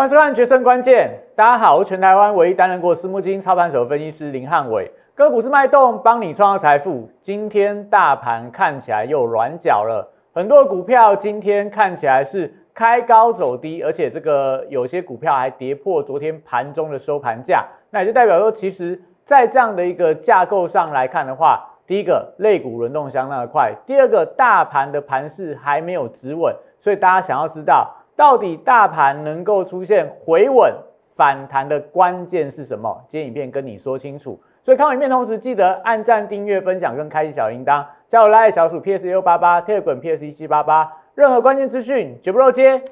欢迎收看《决胜关键》。大家好，我是全台湾唯一担任过私募基金操盘手的分析师林汉伟。个股是脉动，帮你创造财富。今天大盘看起来又软脚了，很多股票今天看起来是开高走低，而且这个有些股票还跌破昨天盘中的收盘价。那也就代表说，其实在这样的一个架构上来看的话，第一个类股轮动相当的快，第二个大盘的盘势还没有止稳，所以大家想要知道。到底大盘能够出现回稳反弹的关键是什么？今天影片跟你说清楚。所以看完影片同时，记得按赞、订阅、分享跟开启小铃铛，加入拉爱小鼠 PS 六八八铁滚 PS 一七八八，任何关键资讯绝不漏接。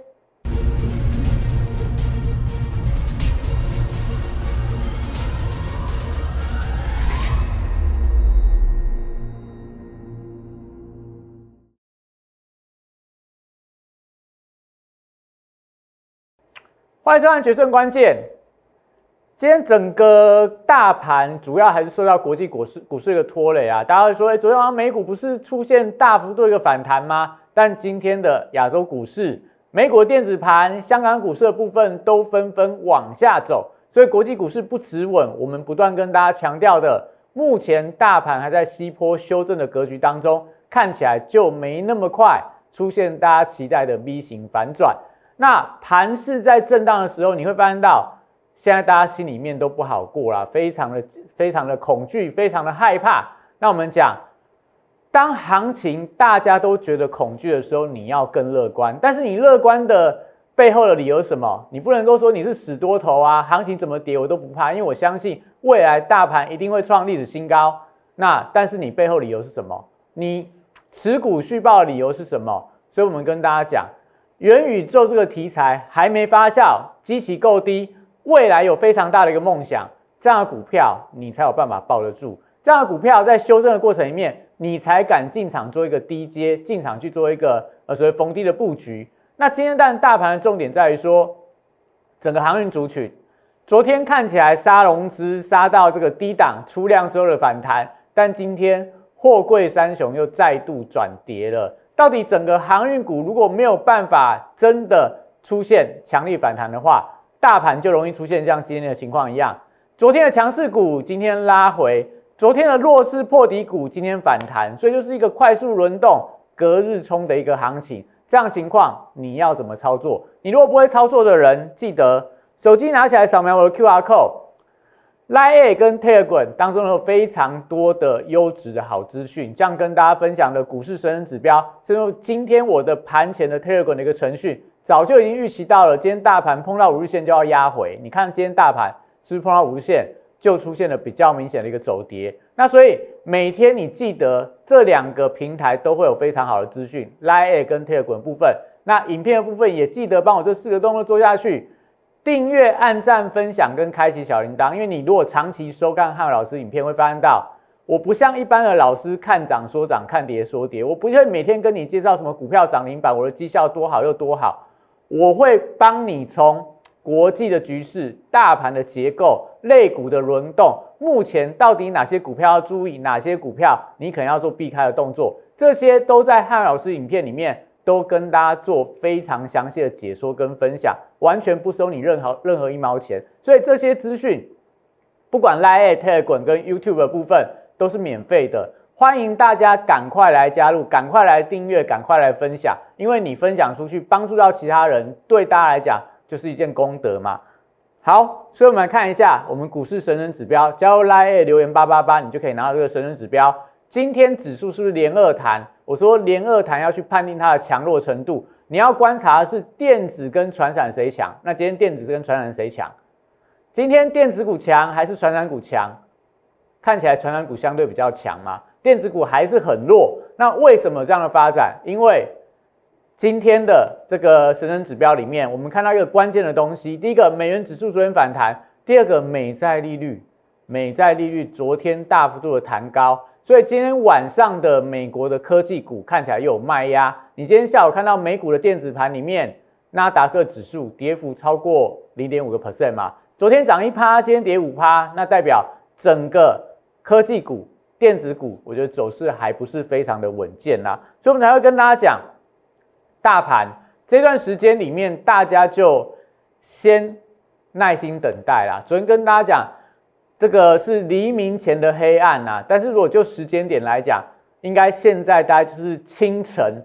欢迎收看《决胜关键》。今天整个大盘主要还是受到国际股市股市的拖累啊。大家会说，哎，昨天晚上美股不是出现大幅度一个反弹吗？但今天的亚洲股市、美国电子盘、香港股市的部分都纷纷往下走，所以国际股市不止稳。我们不断跟大家强调的，目前大盘还在西坡修正的格局当中，看起来就没那么快出现大家期待的 V 型反转。那盘势在震荡的时候，你会发现到，现在大家心里面都不好过啦，非常的非常的恐惧，非常的害怕。那我们讲，当行情大家都觉得恐惧的时候，你要更乐观。但是你乐观的背后的理由是什么？你不能够说你是死多头啊，行情怎么跌我都不怕，因为我相信未来大盘一定会创历史新高。那但是你背后理由是什么？你持股续报的理由是什么？所以我们跟大家讲。元宇宙这个题材还没发酵，基期够低，未来有非常大的一个梦想，这样的股票你才有办法抱得住。这样的股票在修正的过程里面，你才敢进场做一个低阶进场去做一个呃所谓逢低的布局。那今天但大盘的重点在于说，整个航运族群，昨天看起来杀融资杀到这个低档出量之后的反弹，但今天货柜三雄又再度转跌了。到底整个航运股如果没有办法真的出现强力反弹的话，大盘就容易出现像今天的情况一样。昨天的强势股今天拉回，昨天的弱势破底股今天反弹，所以就是一个快速轮动、隔日冲的一个行情。这样情况你要怎么操作？你如果不会操作的人，记得手机拿起来扫描我的 QR code。Line 跟 Telegram 当中有非常多的优质的好资讯，这样跟大家分享的股市神人指标，甚至今天我的盘前的 Telegram 的一个程序，早就已经预期到了，今天大盘碰到五日线就要压回。你看今天大盘是不是碰到五日线就出现了比较明显的一个走跌？那所以每天你记得这两个平台都会有非常好的资讯，Line 跟 Telegram 部分，那影片的部分也记得帮我这四个动作做下去。订阅、按赞、分享跟开启小铃铛，因为你如果长期收看汉老师影片，会发现到我不像一般的老师看涨说涨，看跌说跌，我不会每天跟你介绍什么股票涨停板，我的绩效多好又多好，我会帮你从国际的局势、大盘的结构、类股的轮动，目前到底哪些股票要注意，哪些股票你可能要做避开的动作，这些都在汉老师影片里面。都跟大家做非常详细的解说跟分享，完全不收你任何任何一毛钱，所以这些资讯，不管 Line、Telegram 跟 YouTube 的部分都是免费的，欢迎大家赶快来加入，赶快来订阅，赶快来分享，因为你分享出去，帮助到其他人，对大家来讲就是一件功德嘛。好，所以我们来看一下我们股市神人指标，加入 Line 留言八八八，你就可以拿到这个神人指标。今天指数是不是连二弹？我说连二弹要去判定它的强弱程度，你要观察的是电子跟传产谁强。那今天电子跟传产谁强？今天电子股强还是传产股强？看起来传产股相对比较强嘛，电子股还是很弱。那为什么这样的发展？因为今天的这个神人指标里面，我们看到一个关键的东西：第一个，美元指数昨天反弹；第二个，美债利率，美债利率昨天大幅度的弹高。所以今天晚上的美国的科技股看起来又有卖压。你今天下午看到美股的电子盘里面，纳达克指数跌幅超过零点五个 percent 嘛？昨天涨一趴，今天跌五趴，那代表整个科技股、电子股，我觉得走势还不是非常的稳健啦。所以我们才会跟大家讲，大盘这段时间里面，大家就先耐心等待啦。昨天跟大家讲，这个是黎明前的黑暗呐。但是如果就时间点来讲，应该现在大概就是清晨，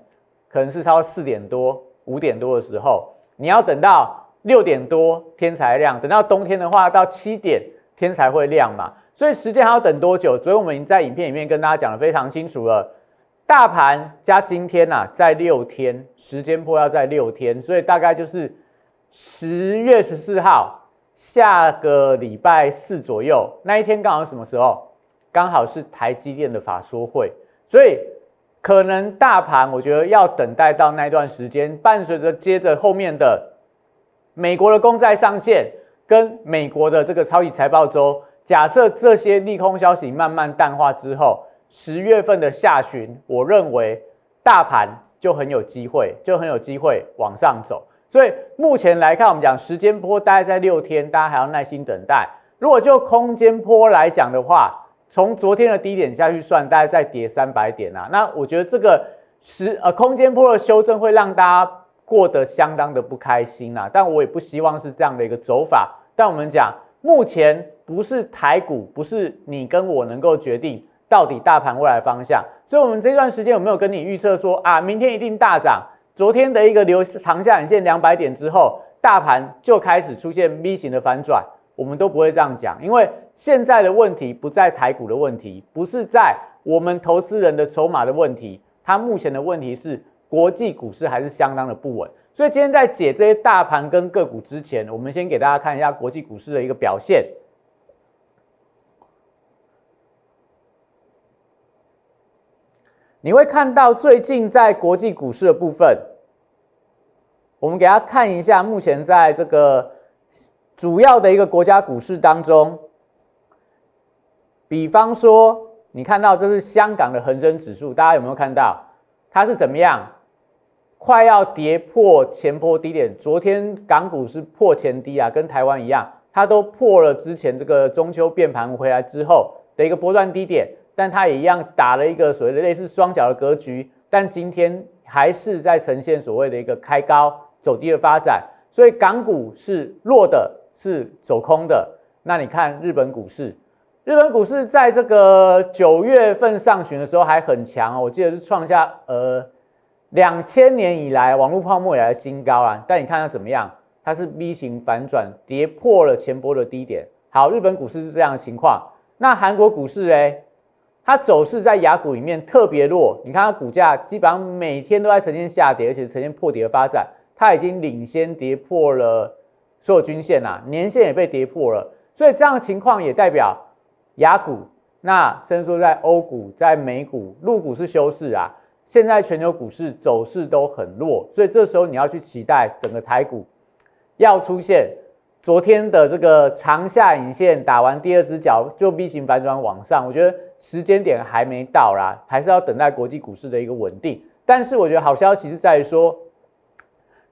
可能是超四点多、五点多的时候，你要等到六点多天才亮。等到冬天的话，到七点天才会亮嘛。所以时间还要等多久？所以我们在影片里面跟大家讲的非常清楚了。大盘加今天呐，在六天时间破要在六天，所以大概就是十月十四号下个礼拜四左右那一天，刚好什么时候？刚好是台积电的法说会，所以可能大盘我觉得要等待到那段时间，伴随着接着后面的美国的公债上线跟美国的这个超级财报周，假设这些利空消息慢慢淡化之后。十月份的下旬，我认为大盘就很有机会，就很有机会往上走。所以目前来看，我们讲时间波大概在六天，大家还要耐心等待。如果就空间波来讲的话，从昨天的低点下去算，大概再跌三百点啊。那我觉得这个时呃空间波的修正会让大家过得相当的不开心啊。但我也不希望是这样的一个走法。但我们讲，目前不是台股，不是你跟我能够决定。到底大盘未来方向？所以，我们这段时间有没有跟你预测说啊，明天一定大涨？昨天的一个留长下影线两百点之后，大盘就开始出现 V 型的反转，我们都不会这样讲，因为现在的问题不在台股的问题，不是在我们投资人的筹码的问题，它目前的问题是国际股市还是相当的不稳。所以，今天在解这些大盘跟个股之前，我们先给大家看一下国际股市的一个表现。你会看到最近在国际股市的部分，我们给大家看一下，目前在这个主要的一个国家股市当中，比方说，你看到这是香港的恒生指数，大家有没有看到它是怎么样？快要跌破前波低点，昨天港股是破前低啊，跟台湾一样，它都破了之前这个中秋变盘回来之后的一个波段低点。但它也一样打了一个所谓的类似双脚的格局，但今天还是在呈现所谓的一个开高走低的发展，所以港股是弱的，是走空的。那你看日本股市，日本股市在这个九月份上旬的时候还很强，我记得是创下呃两千年以来网络泡沫以来的新高啊。但你看它怎么样？它是 V 型反转，跌破了前波的低点。好，日本股市是这样的情况。那韩国股市呢？它走势在雅股里面特别弱，你看它股价基本上每天都在呈现下跌，而且呈现破底的发展。它已经领先跌破了所有均线啦，年线也被跌破了，所以这样的情况也代表雅股，那甚至说在欧股、在美股、陆股是休市啊。现在全球股市走势都很弱，所以这时候你要去期待整个台股要出现昨天的这个长下影线打完第二只脚就 V 型反转往上，我觉得。时间点还没到啦，还是要等待国际股市的一个稳定。但是我觉得好消息是在于说，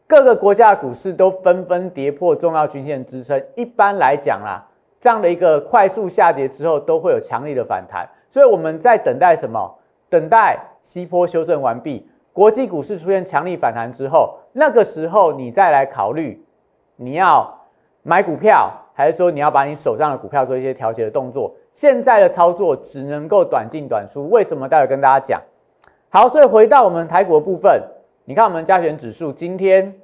各个国家的股市都纷纷跌破重要均线支撑。一般来讲啦，这样的一个快速下跌之后，都会有强力的反弹。所以我们在等待什么？等待西坡修正完毕，国际股市出现强力反弹之后，那个时候你再来考虑你要买股票，还是说你要把你手上的股票做一些调节的动作。现在的操作只能够短进短出，为什么？待会跟大家讲。好，所以回到我们台股的部分，你看我们加权指数今天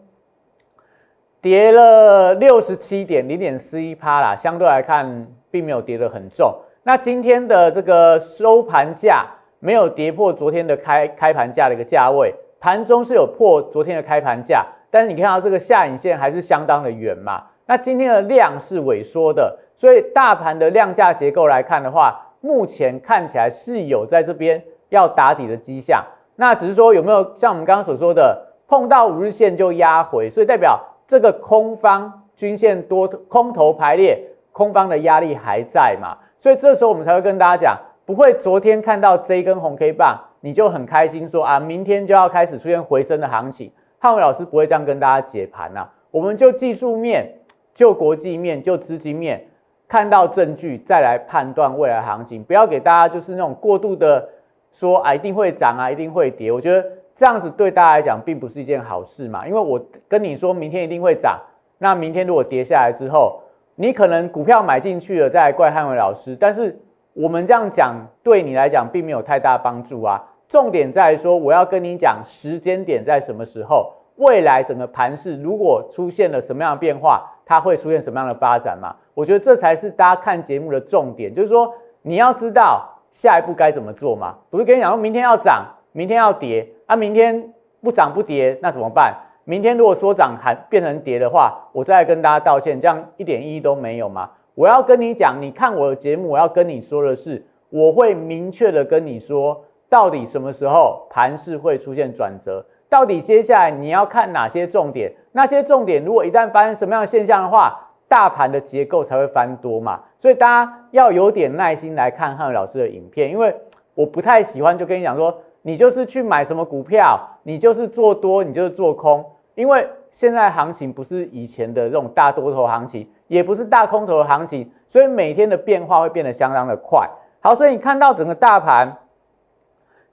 跌了六十七点零点四一趴啦，相对来看并没有跌得很重。那今天的这个收盘价没有跌破昨天的开开盘价的一个价位，盘中是有破昨天的开盘价，但是你看到这个下影线还是相当的远嘛？那今天的量是萎缩的。所以大盘的量价结构来看的话，目前看起来是有在这边要打底的迹象。那只是说有没有像我们刚刚所说的，碰到五日线就压回，所以代表这个空方均线多空头排列，空方的压力还在嘛？所以这时候我们才会跟大家讲，不会昨天看到这根红 K 棒你就很开心说啊，明天就要开始出现回升的行情。汉伟老师不会这样跟大家解盘呐，我们就技术面、就国际面、就资金面。看到证据再来判断未来行情，不要给大家就是那种过度的说啊一定会涨啊一定会跌，我觉得这样子对大家来讲并不是一件好事嘛。因为我跟你说明天一定会涨，那明天如果跌下来之后，你可能股票买进去了，再来怪汉伟老师。但是我们这样讲，对你来讲并没有太大帮助啊。重点在于说，我要跟你讲时间点在什么时候，未来整个盘势如果出现了什么样的变化，它会出现什么样的发展嘛？我觉得这才是大家看节目的重点，就是说你要知道下一步该怎么做嘛。不是跟你讲说明天要涨，明天要跌，啊，明天不涨不跌，那怎么办？明天如果说涨还变成跌的话，我再跟大家道歉，这样一点意义都没有嘛。我要跟你讲，你看我的节目，我要跟你说的是，我会明确的跟你说。到底什么时候盘势会出现转折？到底接下来你要看哪些重点？那些重点如果一旦发生什么样的现象的话，大盘的结构才会翻多嘛。所以大家要有点耐心来看汉老师的影片，因为我不太喜欢就跟你讲说，你就是去买什么股票，你就是做多，你就是做空，因为现在行情不是以前的这种大多头行情，也不是大空头的行情，所以每天的变化会变得相当的快。好，所以你看到整个大盘。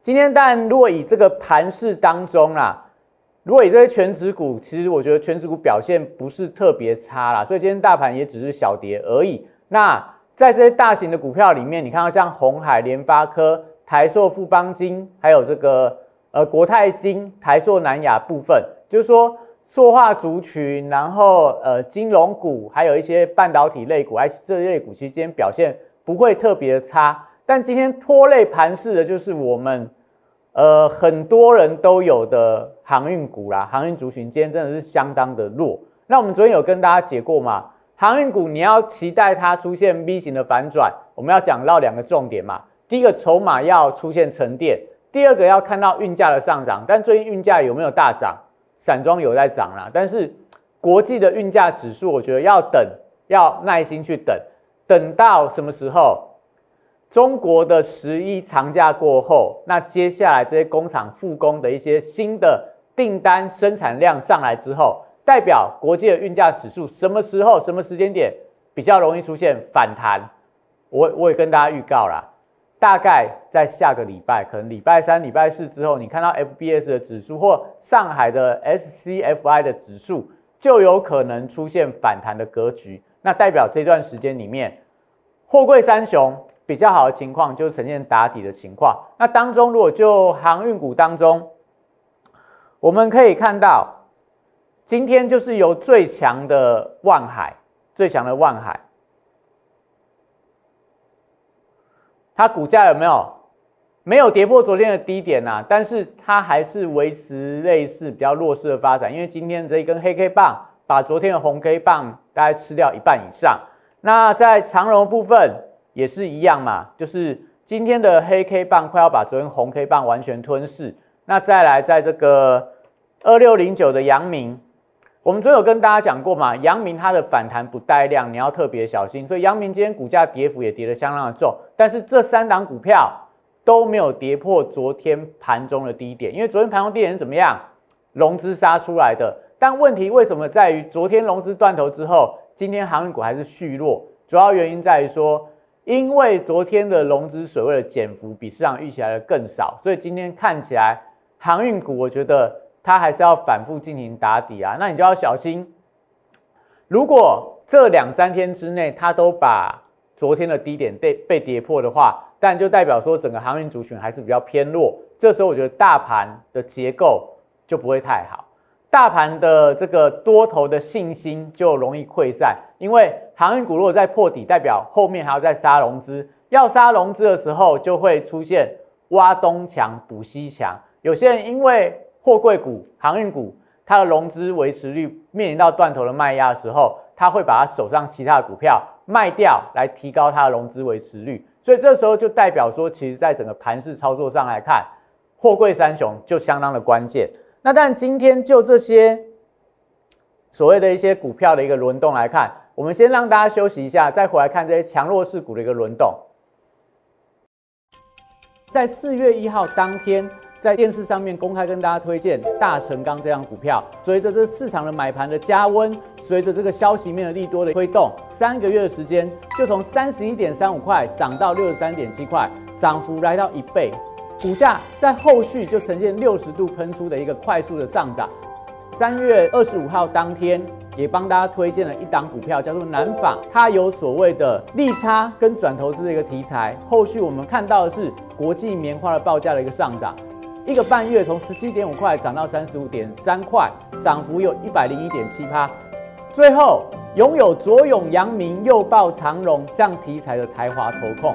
今天，但如果以这个盘势当中啦，如果以这些全指股，其实我觉得全指股表现不是特别差啦，所以今天大盘也只是小跌而已。那在这些大型的股票里面，你看到像红海、联发科、台塑、富邦金，还有这个呃国泰金、台塑、南亚部分，就是说塑化族群，然后呃金融股，还有一些半导体类股，哎，这类股其实今天表现不会特别差。但今天拖累盘势的就是我们，呃，很多人都有的航运股啦，航运族群今天真的是相当的弱。那我们昨天有跟大家解过嘛，航运股你要期待它出现 V 型的反转，我们要讲到两个重点嘛。第一个筹码要出现沉淀，第二个要看到运价的上涨。但最近运价有没有大涨？散装有在涨啦，但是国际的运价指数，我觉得要等，要耐心去等，等到什么时候？中国的十一长假过后，那接下来这些工厂复工的一些新的订单生产量上来之后，代表国际的运价指数什么时候、什么时间点比较容易出现反弹？我我也跟大家预告了，大概在下个礼拜，可能礼拜三、礼拜四之后，你看到 FBS 的指数或上海的 SCFI 的指数就有可能出现反弹的格局。那代表这段时间里面，货柜三雄。比较好的情况就呈现打底的情况。那当中，如果就航运股当中，我们可以看到，今天就是由最强的万海，最强的万海，它股价有没有没有跌破昨天的低点呐？但是它还是维持类似比较弱势的发展，因为今天这一根黑 K 棒把昨天的红 K 棒大概吃掉一半以上。那在长荣部分。也是一样嘛，就是今天的黑 K 棒快要把昨天红 K 棒完全吞噬。那再来，在这个二六零九的阳明，我们昨天有跟大家讲过嘛，阳明它的反弹不带量，你要特别小心。所以阳明今天股价跌幅也跌得相当的重，但是这三档股票都没有跌破昨天盘中的低点，因为昨天盘中低点是怎么样？融资杀出来的。但问题为什么在于昨天融资断头之后，今天航运股还是续弱？主要原因在于说。因为昨天的融资水位的减幅比市场预期来的更少，所以今天看起来航运股，我觉得它还是要反复进行打底啊。那你就要小心，如果这两三天之内它都把昨天的低点被被跌破的话，但就代表说整个航运族群还是比较偏弱。这时候我觉得大盘的结构就不会太好。大盘的这个多头的信心就容易溃散，因为航运股如果在破底，代表后面还要再杀融资，要杀融资的时候，就会出现挖东墙补西墙。有些人因为货柜股、航运股，它的融资维持率面临到断头的卖压的时候，他会把他手上其他的股票卖掉，来提高它的融资维持率。所以这时候就代表说，其实在整个盘势操作上来看，货柜三雄就相当的关键。那但今天就这些所谓的一些股票的一个轮动来看，我们先让大家休息一下，再回来看这些强弱势股的一个轮动。在四月一号当天，在电视上面公开跟大家推荐大成钢这张股票，随着这市场的买盘的加温，随着这个消息面的利多的推动，三个月的时间就从三十一点三五块涨到六十三点七块，涨幅来到一倍。股价在后续就呈现六十度喷出的一个快速的上涨，三月二十五号当天，也帮大家推荐了一档股票，叫做南纺，它有所谓的利差跟转投资的一个题材。后续我们看到的是国际棉花的报价的一个上涨，一个半月从十七点五块涨到三十五点三块，涨幅有一百零一点七趴。最后，拥有左永、阳明、右抱、长荣这样题材的台华投控，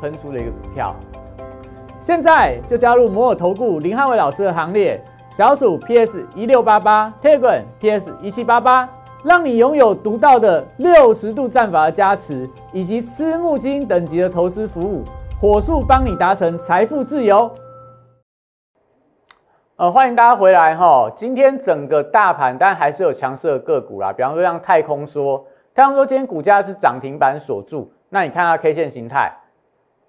喷出的一个股票。现在就加入摩尔投顾林汉伟老师的行列，小鼠 PS 一六八八 t e g r PS 一七八八，让你拥有独到的六十度战法的加持，以及私募基金等级的投资服务，火速帮你达成财富自由。呃，欢迎大家回来哈。今天整个大盘，但还是有强势的个股啦。比方说像太空说，太空说今天股价是涨停板锁住。那你看它 K 线形态，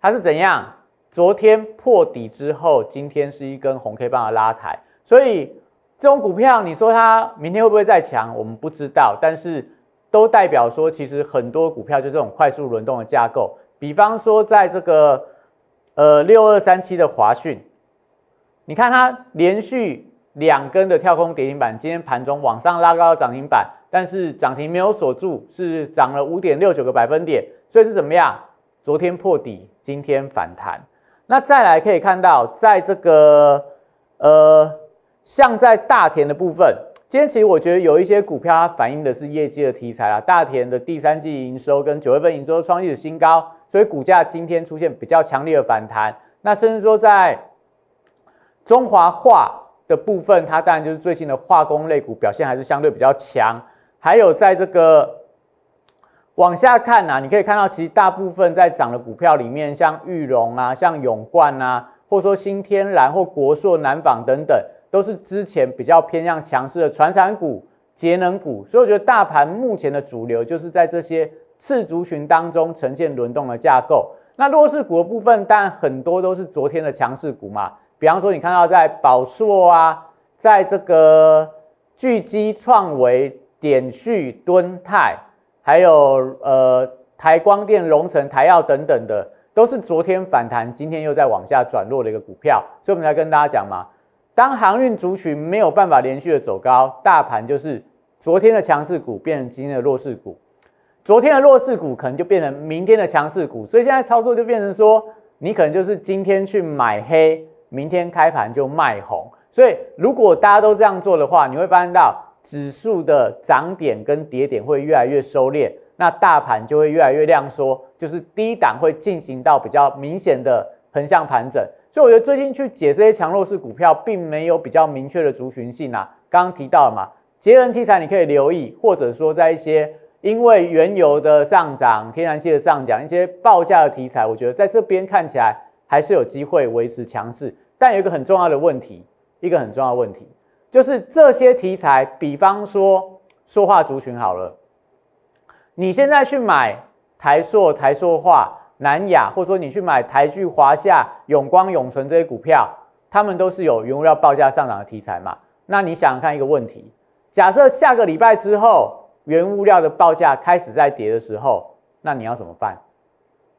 它是怎样？昨天破底之后，今天是一根红 K 棒的拉抬。所以这种股票，你说它明天会不会再强？我们不知道。但是都代表说，其实很多股票就这种快速轮动的架构。比方说在这个呃六二三七的华讯。你看它连续两根的跳空跌停板，今天盘中往上拉高涨停板，但是涨停没有锁住，是涨了五点六九个百分点，所以是怎么样？昨天破底，今天反弹。那再来可以看到，在这个呃，像在大田的部分，今天其实我觉得有一些股票它反映的是业绩的题材啊，大田的第三季营收跟九月份营收创历史新高，所以股价今天出现比较强烈的反弹。那甚至说在中华化的部分，它当然就是最近的化工类股表现还是相对比较强。还有在这个往下看呐，你可以看到，其实大部分在涨的股票里面，像玉龙啊、像永冠啊，或说新天然或国硕、南纺等等，都是之前比较偏向强势的传产股、节能股。所以我觉得大盘目前的主流就是在这些次族群当中呈现轮动的架构。那弱势股的部分，但很多都是昨天的强势股嘛。比方说，你看到在宝硕啊，在这个巨基、创维、点旭、敦泰，还有呃台光电、龙城、台药等等的，都是昨天反弹，今天又在往下转弱的一个股票。所以我们才跟大家讲嘛，当航运族群没有办法连续的走高，大盘就是昨天的强势股变成今天的弱势股，昨天的弱势股可能就变成明天的强势股。所以现在操作就变成说，你可能就是今天去买黑。明天开盘就卖红，所以如果大家都这样做的话，你会发现到指数的涨点跟跌点会越来越收敛，那大盘就会越来越量缩，就是低档会进行到比较明显的横向盘整。所以我觉得最近去解这些强弱势股票，并没有比较明确的族群性啊。刚刚提到了嘛，节能题材你可以留意，或者说在一些因为原油的上涨、天然气的上涨、一些报价的题材，我觉得在这边看起来。还是有机会维持强势，但有一个很重要的问题，一个很重要的问题，就是这些题材，比方说说话族群好了，你现在去买台塑、台塑化、南亚，或者说你去买台剧、华夏、永光、永存这些股票，他们都是有原物料报价上涨的题材嘛？那你想想看一个问题，假设下个礼拜之后，原物料的报价开始在跌的时候，那你要怎么办？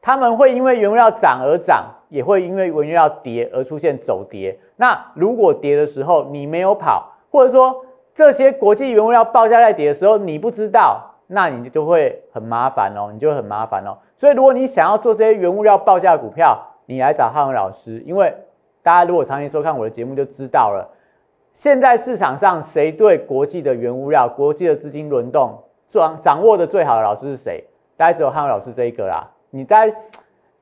他们会因为原物料涨而涨，也会因为原物料跌而出现走跌。那如果跌的时候你没有跑，或者说这些国际原物料报价在跌的时候你不知道，那你就会很麻烦哦，你就很麻烦哦。所以如果你想要做这些原物料报价股票，你来找汉文老师，因为大家如果长期收看我的节目就知道了，现在市场上谁对国际的原物料、国际的资金轮动掌掌握的最好的老师是谁？大家只有汉文老师这一个啦。你在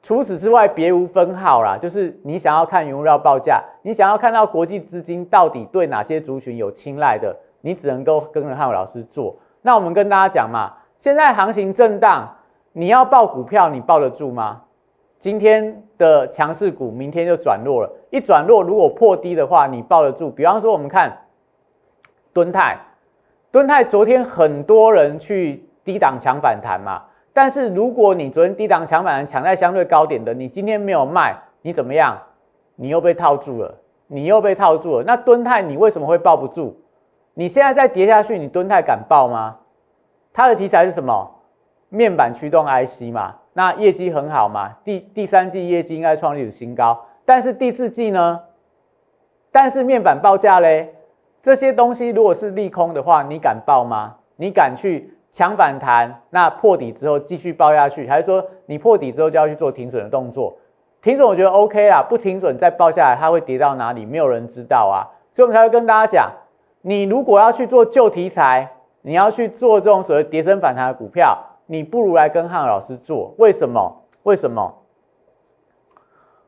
除此之外别无分号啦，就是你想要看原料报价，你想要看到国际资金到底对哪些族群有青睐的，你只能够跟着汉伟老师做。那我们跟大家讲嘛，现在行情震荡，你要报股票，你报得住吗？今天的强势股，明天就转弱了，一转弱如果破低的话，你抱得住？比方说我们看敦泰，敦泰昨天很多人去低档抢反弹嘛，但是如果你昨天低档抢板抢在相对高点的，你今天没有卖，你怎么样？你又被套住了，你又被套住了。那敦泰你为什么会抱不住？你现在再跌下去，你敦泰敢抱吗？它的题材是什么？面板驱动 IC 嘛，那业绩很好嘛，第第三季业绩应该创历史新高，但是第四季呢？但是面板报价嘞，这些东西如果是利空的话，你敢报吗？你敢去强反弹？那破底之后继续报下去，还是说你破底之后就要去做停损的动作？停损我觉得 OK 啦，不停损再报下来，它会跌到哪里？没有人知道啊，所以我们才会跟大家讲，你如果要去做旧题材，你要去做这种所谓跌升反弹的股票，你不如来跟汉老师做。为什么？为什么？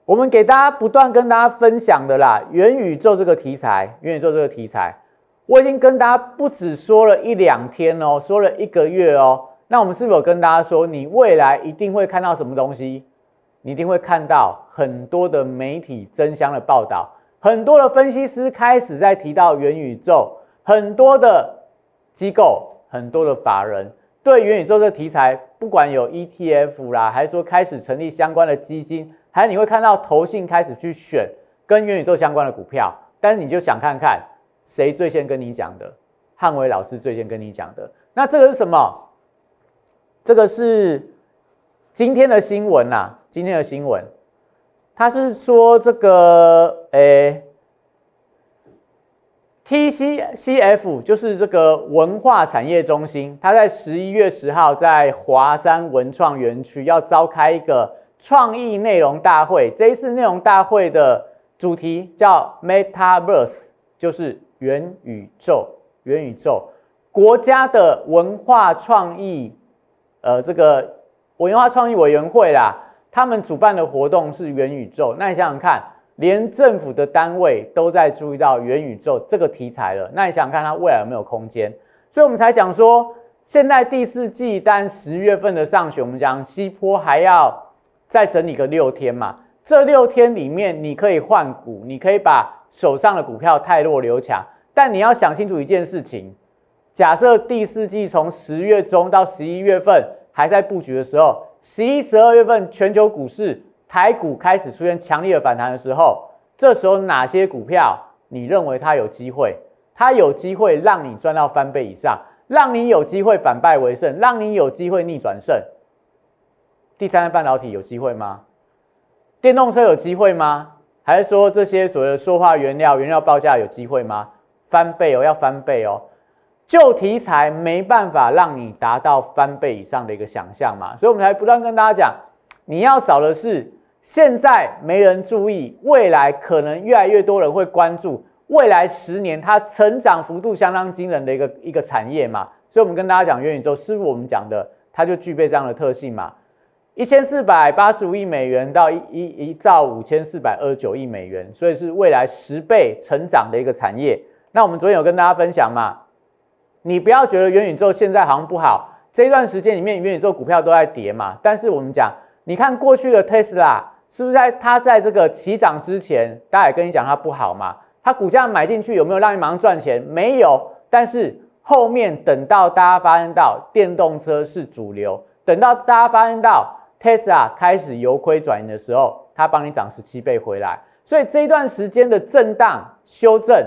我们给大家不断跟大家分享的啦，元宇宙这个题材，元宇宙这个题材，我已经跟大家不止说了一两天哦，说了一个月哦。那我们是否跟大家说，你未来一定会看到什么东西？你一定会看到很多的媒体争相的报道，很多的分析师开始在提到元宇宙，很多的机构、很多的法人对元宇宙这题材，不管有 ETF 啦，还是说开始成立相关的基金。还有你会看到投信开始去选跟元宇宙相关的股票，但是你就想看看谁最先跟你讲的？汉伟老师最先跟你讲的。那这个是什么？这个是今天的新闻呐，今天的新闻，他是说这个诶，TCCF 就是这个文化产业中心，它在十一月十号在华山文创园区要召开一个。创意内容大会，这一次内容大会的主题叫 Metaverse，就是元宇宙。元宇宙国家的文化创意，呃，这个文化创意委员会啦，他们主办的活动是元宇宙。那你想想看，连政府的单位都在注意到元宇宙这个题材了，那你想想看它未来有没有空间？所以我们才讲说，现在第四季单十月份的上旬，我们讲西坡还要。再整理个六天嘛，这六天里面你可以换股，你可以把手上的股票太弱留强，但你要想清楚一件事情：假设第四季从十月中到十一月份还在布局的时候，十一、十二月份全球股市台股开始出现强烈的反弹的时候，这时候哪些股票你认为它有机会？它有机会让你赚到翻倍以上，让你有机会反败为胜，让你有机会逆转胜。第三代半导体有机会吗？电动车有机会吗？还是说这些所谓的说话原料、原料报价有机会吗？翻倍哦，要翻倍哦！旧题材没办法让你达到翻倍以上的一个想象嘛，所以我们才不断跟大家讲，你要找的是现在没人注意，未来可能越来越多人会关注，未来十年它成长幅度相当惊人的一个一个产业嘛。所以我们跟大家讲元宇宙，是不是我们讲的，它就具备这样的特性嘛？一千四百八十五亿美元到一一一兆五千四百二十九亿美元，所以是未来十倍成长的一个产业。那我们昨天有跟大家分享嘛？你不要觉得元宇宙现在好像不好，这一段时间里面元宇宙股票都在跌嘛。但是我们讲，你看过去的特斯拉是不是在它在这个起涨之前，大家也跟你讲它不好嘛？它股价买进去有没有让你马上赚钱？没有。但是后面等到大家发现到电动车是主流，等到大家发现到。Tesla 开始由亏转盈的时候，它帮你涨十七倍回来，所以这一段时间的震荡修正，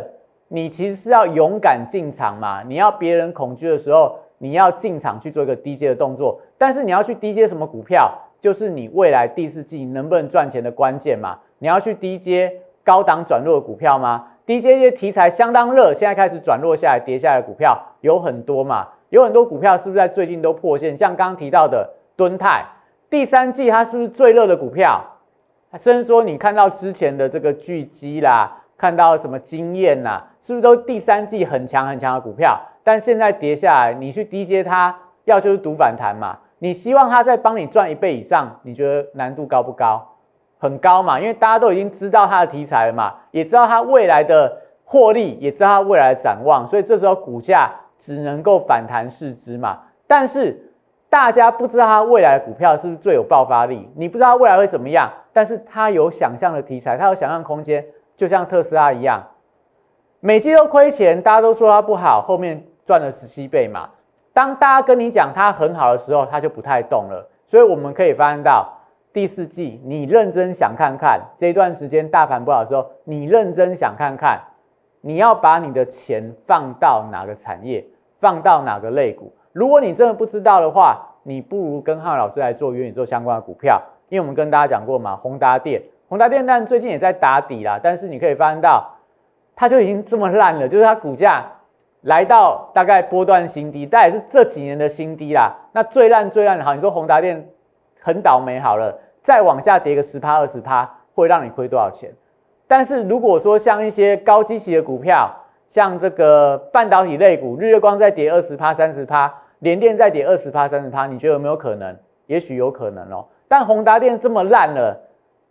你其实是要勇敢进场嘛。你要别人恐惧的时候，你要进场去做一个低阶的动作。但是你要去低阶什么股票，就是你未来第四季能不能赚钱的关键嘛。你要去低阶高档转弱的股票吗？低阶一些题材相当热，现在开始转弱下来跌下来的股票有很多嘛。有很多股票是不是在最近都破线？像刚刚提到的敦泰。第三季它是不是最热的股票？甚至说你看到之前的这个巨基啦，看到什么经验呐，是不是都第三季很强很强的股票？但现在跌下来，你去低接它，要就是赌反弹嘛。你希望它再帮你赚一倍以上，你觉得难度高不高？很高嘛，因为大家都已经知道它的题材了嘛，也知道它未来的获利，也知道它未来的展望，所以这时候股价只能够反弹市值嘛。但是大家不知道它未来的股票是不是最有爆发力？你不知道未来会怎么样，但是它有想象的题材，它有想象空间，就像特斯拉一样，每季都亏钱，大家都说它不好，后面赚了十七倍嘛。当大家跟你讲它很好的时候，它就不太动了。所以我们可以发现到第四季，你认真想看看这段时间大盘不好的时候，你认真想看看，你要把你的钱放到哪个产业，放到哪个类股。如果你真的不知道的话，你不如跟汉老师来做元宇宙相关的股票，因为我们跟大家讲过嘛，宏达电，宏达电但最近也在打底啦，但是你可以发现到，它就已经这么烂了，就是它股价来到大概波段新低，但也是这几年的新低啦。那最烂最烂的好，你说宏达电很倒霉好了，再往下跌个十趴二十趴，会让你亏多少钱？但是如果说像一些高基期的股票，像这个半导体类股，日月光在跌二十趴三十趴。联电再跌二十趴、三十趴，你觉得有没有可能？也许有可能哦。但宏达电这么烂了，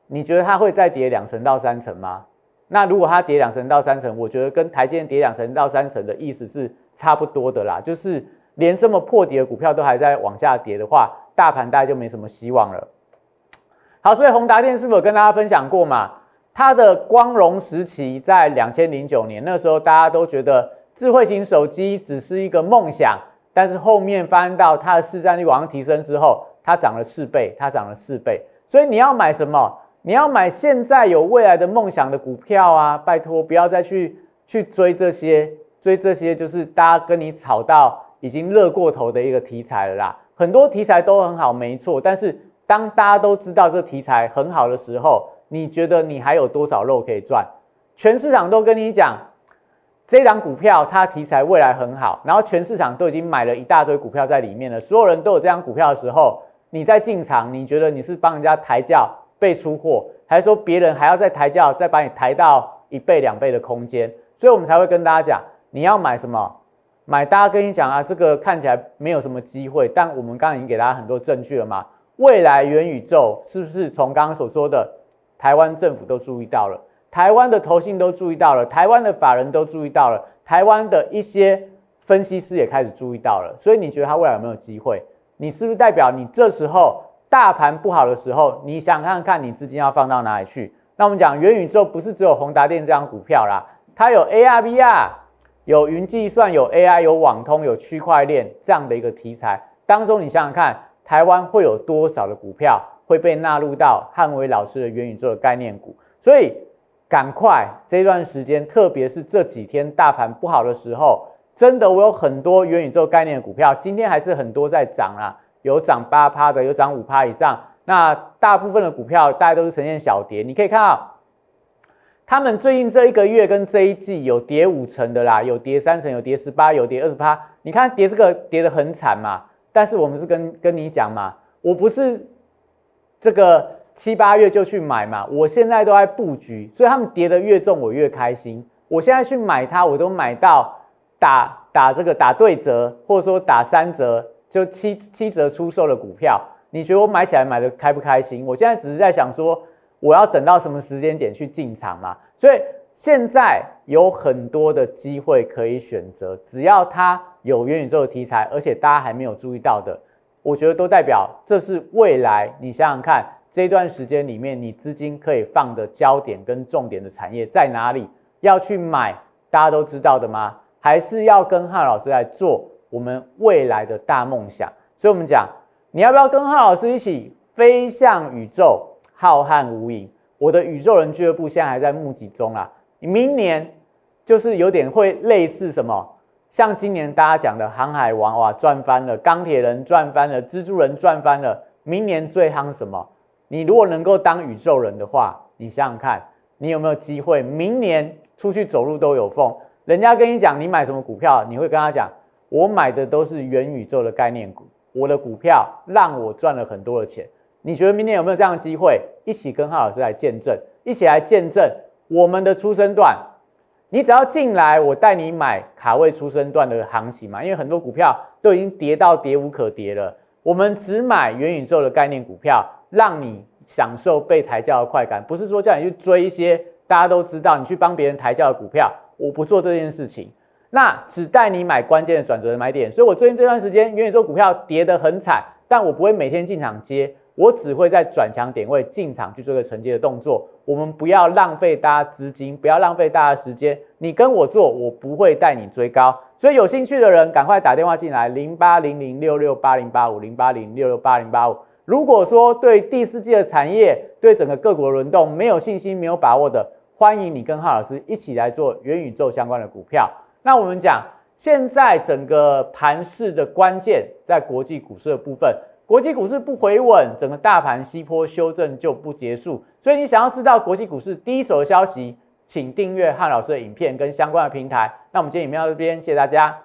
你觉得它会再跌两成到三成吗？那如果它跌两成到三成，我觉得跟台积电跌两成到三成的意思是差不多的啦。就是连这么破底的股票都还在往下跌的话，大盘大概就没什么希望了。好，所以宏达电是否跟大家分享过嘛？它的光荣时期在两千零九年，那时候大家都觉得智慧型手机只是一个梦想。但是后面翻到它的市占率往上提升之后，它涨了四倍，它涨了四倍。所以你要买什么？你要买现在有未来的梦想的股票啊！拜托，不要再去去追这些，追这些就是大家跟你炒到已经热过头的一个题材了啦。很多题材都很好，没错。但是当大家都知道这题材很好的时候，你觉得你还有多少肉可以赚？全市场都跟你讲。这档股票它题材未来很好，然后全市场都已经买了一大堆股票在里面了，所有人都有这张股票的时候，你在进场，你觉得你是帮人家抬轿被出货，还是说别人还要再抬价再把你抬到一倍两倍的空间？所以我们才会跟大家讲，你要买什么？买大家跟你讲啊，这个看起来没有什么机会，但我们刚刚已经给大家很多证据了嘛。未来元宇宙是不是从刚刚所说的台湾政府都注意到了？台湾的投信都注意到了，台湾的法人都注意到了，台湾的一些分析师也开始注意到了。所以你觉得它未来有没有机会？你是不是代表你这时候大盘不好的时候，你想看看你资金要放到哪里去？那我们讲元宇宙不是只有宏达电这张股票啦，它有 AR、VR，有云计算，有 AI，有网通，有区块链这样的一个题材当中，你想想看，台湾会有多少的股票会被纳入到汉威老师的元宇宙的概念股？所以。赶快这段时间，特别是这几天大盘不好的时候，真的我有很多元宇宙概念的股票，今天还是很多在涨啊，有涨八趴的，有涨五趴以上。那大部分的股票大家都是呈现小跌，你可以看到，他们最近这一个月跟这一季有跌五成的啦，有跌三成，有跌十八，有跌二十趴。你看跌这个跌得很惨嘛，但是我们是跟跟你讲嘛，我不是这个。七八月就去买嘛，我现在都在布局，所以他们跌得越重，我越开心。我现在去买它，我都买到打打这个打对折，或者说打三折，就七七折出售的股票。你觉得我买起来买的开不开心？我现在只是在想说，我要等到什么时间点去进场嘛。所以现在有很多的机会可以选择，只要它有元宇宙的题材，而且大家还没有注意到的，我觉得都代表这是未来。你想想看。这段时间里面，你资金可以放的焦点跟重点的产业在哪里？要去买，大家都知道的吗？还是要跟汉老师来做我们未来的大梦想？所以，我们讲，你要不要跟浩老师一起飞向宇宙，浩瀚无垠？我的宇宙人俱乐部现在还在募集中啊！明年就是有点会类似什么，像今年大家讲的航海王哇赚翻了，钢铁人赚翻了，蜘蛛人赚翻了，明年最夯什么？你如果能够当宇宙人的话，你想想看，你有没有机会明年出去走路都有缝？人家跟你讲你买什么股票，你会跟他讲，我买的都是元宇宙的概念股，我的股票让我赚了很多的钱。你觉得明年有没有这样的机会？一起跟浩老师来见证，一起来见证我们的出生段。你只要进来，我带你买卡位出生段的行情嘛，因为很多股票都已经跌到跌无可跌了，我们只买元宇宙的概念股票。让你享受被抬轿的快感，不是说叫你去追一些大家都知道你去帮别人抬轿的股票，我不做这件事情。那只带你买关键的转折的买点。所以我最近这段时间元宇宙股票跌得很惨，但我不会每天进场接，我只会在转强点位进场去做个承接的动作。我们不要浪费大家资金，不要浪费大家时间。你跟我做，我不会带你追高。所以有兴趣的人，赶快打电话进来，零八零零六六八零八五，零八零六六八零八五。如果说对第四季的产业、对整个各国轮动没有信心、没有把握的，欢迎你跟浩老师一起来做元宇宙相关的股票。那我们讲，现在整个盘市的关键在国际股市的部分，国际股市不回稳，整个大盘西坡修正就不结束。所以你想要知道国际股市第一手的消息，请订阅汉老师的影片跟相关的平台。那我们今天影片到这边，谢谢大家。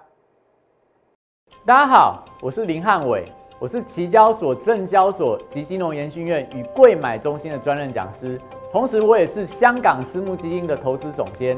大家好，我是林汉伟。我是期交所、证交所及金融研训院与贵买中心的专任讲师，同时我也是香港私募基金的投资总监，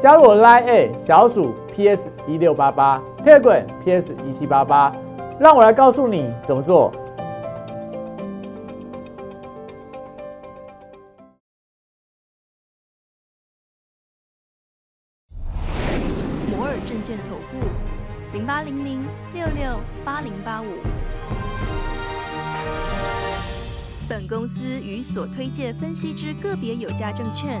加入我 Line A 小鼠 PS 一六八八，Telegram PS 一七八八，让我来告诉你怎么做。摩尔证券投顾零八零零六六八零八五。本公司与所推介分析之个别有价证券